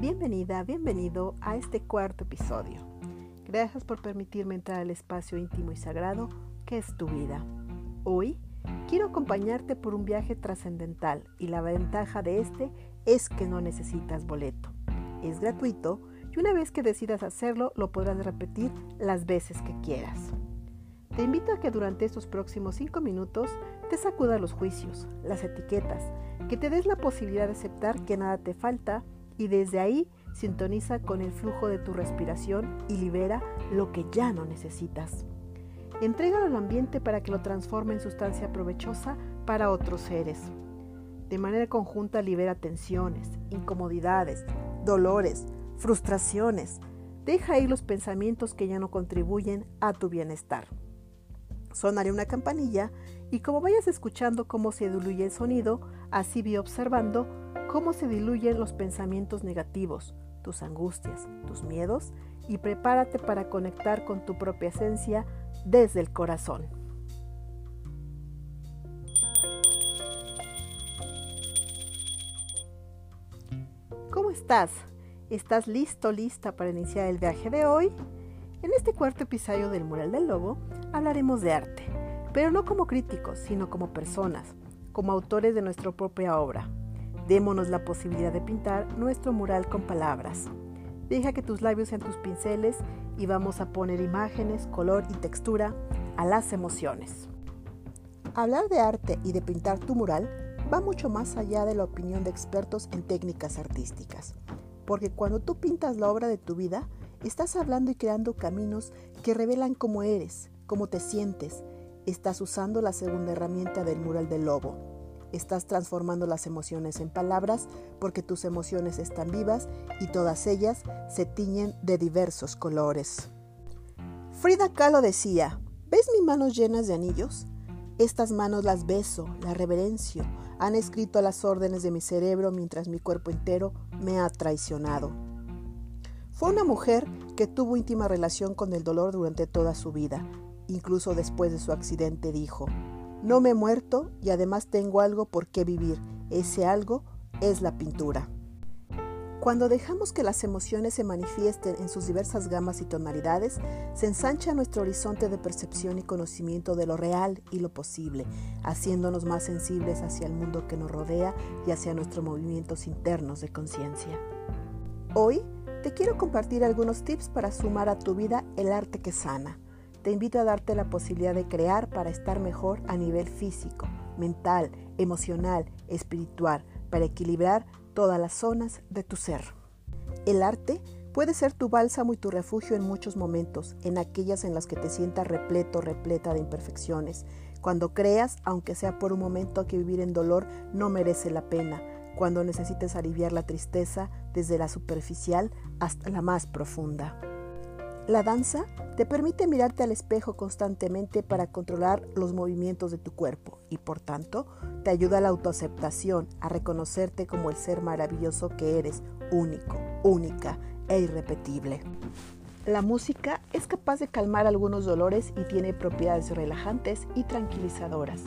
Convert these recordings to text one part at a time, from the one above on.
Bienvenida, bienvenido a este cuarto episodio. Gracias por permitirme entrar al espacio íntimo y sagrado que es tu vida. Hoy quiero acompañarte por un viaje trascendental y la ventaja de este es que no necesitas boleto. Es gratuito y una vez que decidas hacerlo lo podrás repetir las veces que quieras. Te invito a que durante estos próximos 5 minutos te sacudas los juicios, las etiquetas, que te des la posibilidad de aceptar que nada te falta y desde ahí sintoniza con el flujo de tu respiración y libera lo que ya no necesitas. Entrégalo al ambiente para que lo transforme en sustancia provechosa para otros seres. De manera conjunta libera tensiones, incomodidades, dolores, frustraciones. Deja ir los pensamientos que ya no contribuyen a tu bienestar. Sonaré una campanilla y como vayas escuchando cómo se diluye el sonido, así vi observando cómo se diluyen los pensamientos negativos, tus angustias, tus miedos y prepárate para conectar con tu propia esencia desde el corazón. ¿Cómo estás? ¿Estás listo, lista para iniciar el viaje de hoy? En este cuarto episodio del Mural del Lobo hablaremos de arte, pero no como críticos, sino como personas, como autores de nuestra propia obra. Démonos la posibilidad de pintar nuestro mural con palabras. Deja que tus labios sean tus pinceles y vamos a poner imágenes, color y textura a las emociones. Hablar de arte y de pintar tu mural va mucho más allá de la opinión de expertos en técnicas artísticas, porque cuando tú pintas la obra de tu vida, Estás hablando y creando caminos que revelan cómo eres, cómo te sientes. Estás usando la segunda herramienta del mural del lobo. Estás transformando las emociones en palabras porque tus emociones están vivas y todas ellas se tiñen de diversos colores. Frida Kahlo decía, ¿ves mis manos llenas de anillos? Estas manos las beso, las reverencio, han escrito las órdenes de mi cerebro mientras mi cuerpo entero me ha traicionado. Fue una mujer que tuvo íntima relación con el dolor durante toda su vida. Incluso después de su accidente dijo, no me he muerto y además tengo algo por qué vivir. Ese algo es la pintura. Cuando dejamos que las emociones se manifiesten en sus diversas gamas y tonalidades, se ensancha nuestro horizonte de percepción y conocimiento de lo real y lo posible, haciéndonos más sensibles hacia el mundo que nos rodea y hacia nuestros movimientos internos de conciencia. Hoy te quiero compartir algunos tips para sumar a tu vida el arte que sana. Te invito a darte la posibilidad de crear para estar mejor a nivel físico, mental, emocional, espiritual, para equilibrar todas las zonas de tu ser. El arte puede ser tu bálsamo y tu refugio en muchos momentos, en aquellas en las que te sientas repleto, repleta de imperfecciones, cuando creas, aunque sea por un momento, que vivir en dolor no merece la pena, cuando necesites aliviar la tristeza desde la superficial hasta la más profunda. La danza te permite mirarte al espejo constantemente para controlar los movimientos de tu cuerpo y por tanto te ayuda a la autoaceptación, a reconocerte como el ser maravilloso que eres, único, única e irrepetible. La música es capaz de calmar algunos dolores y tiene propiedades relajantes y tranquilizadoras.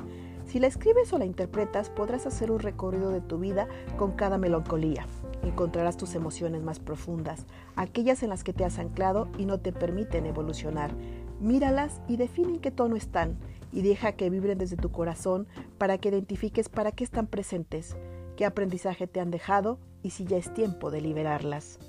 Si la escribes o la interpretas, podrás hacer un recorrido de tu vida con cada melancolía. Encontrarás tus emociones más profundas, aquellas en las que te has anclado y no te permiten evolucionar. Míralas y define en qué tono están y deja que vibren desde tu corazón para que identifiques para qué están presentes, qué aprendizaje te han dejado y si ya es tiempo de liberarlas.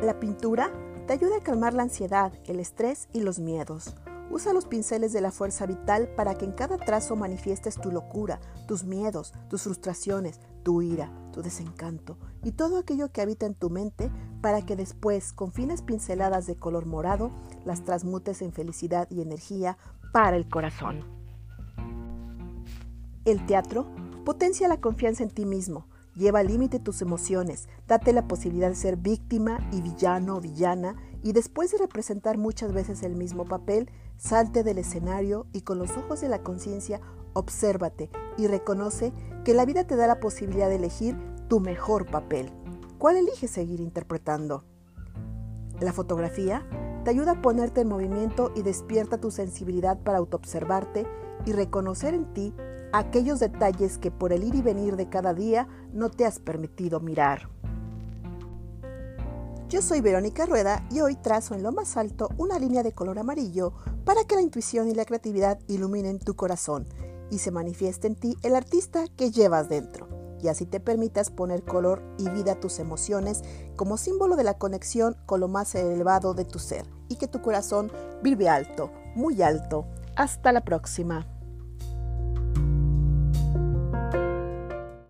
La pintura te ayuda a calmar la ansiedad, el estrés y los miedos. Usa los pinceles de la fuerza vital para que en cada trazo manifiestes tu locura, tus miedos, tus frustraciones, tu ira, tu desencanto y todo aquello que habita en tu mente para que después, con finas pinceladas de color morado, las transmutes en felicidad y energía para el corazón. El teatro potencia la confianza en ti mismo, lleva al límite tus emociones, date la posibilidad de ser víctima y villano o villana y después de representar muchas veces el mismo papel, salte del escenario y con los ojos de la conciencia obsérvate y reconoce que la vida te da la posibilidad de elegir tu mejor papel. ¿Cuál eliges seguir interpretando? La fotografía te ayuda a ponerte en movimiento y despierta tu sensibilidad para autoobservarte y reconocer en ti aquellos detalles que por el ir y venir de cada día no te has permitido mirar. Yo soy Verónica Rueda y hoy trazo en lo más alto una línea de color amarillo para que la intuición y la creatividad iluminen tu corazón y se manifieste en ti el artista que llevas dentro. Y así te permitas poner color y vida a tus emociones como símbolo de la conexión con lo más elevado de tu ser y que tu corazón vive alto, muy alto. Hasta la próxima.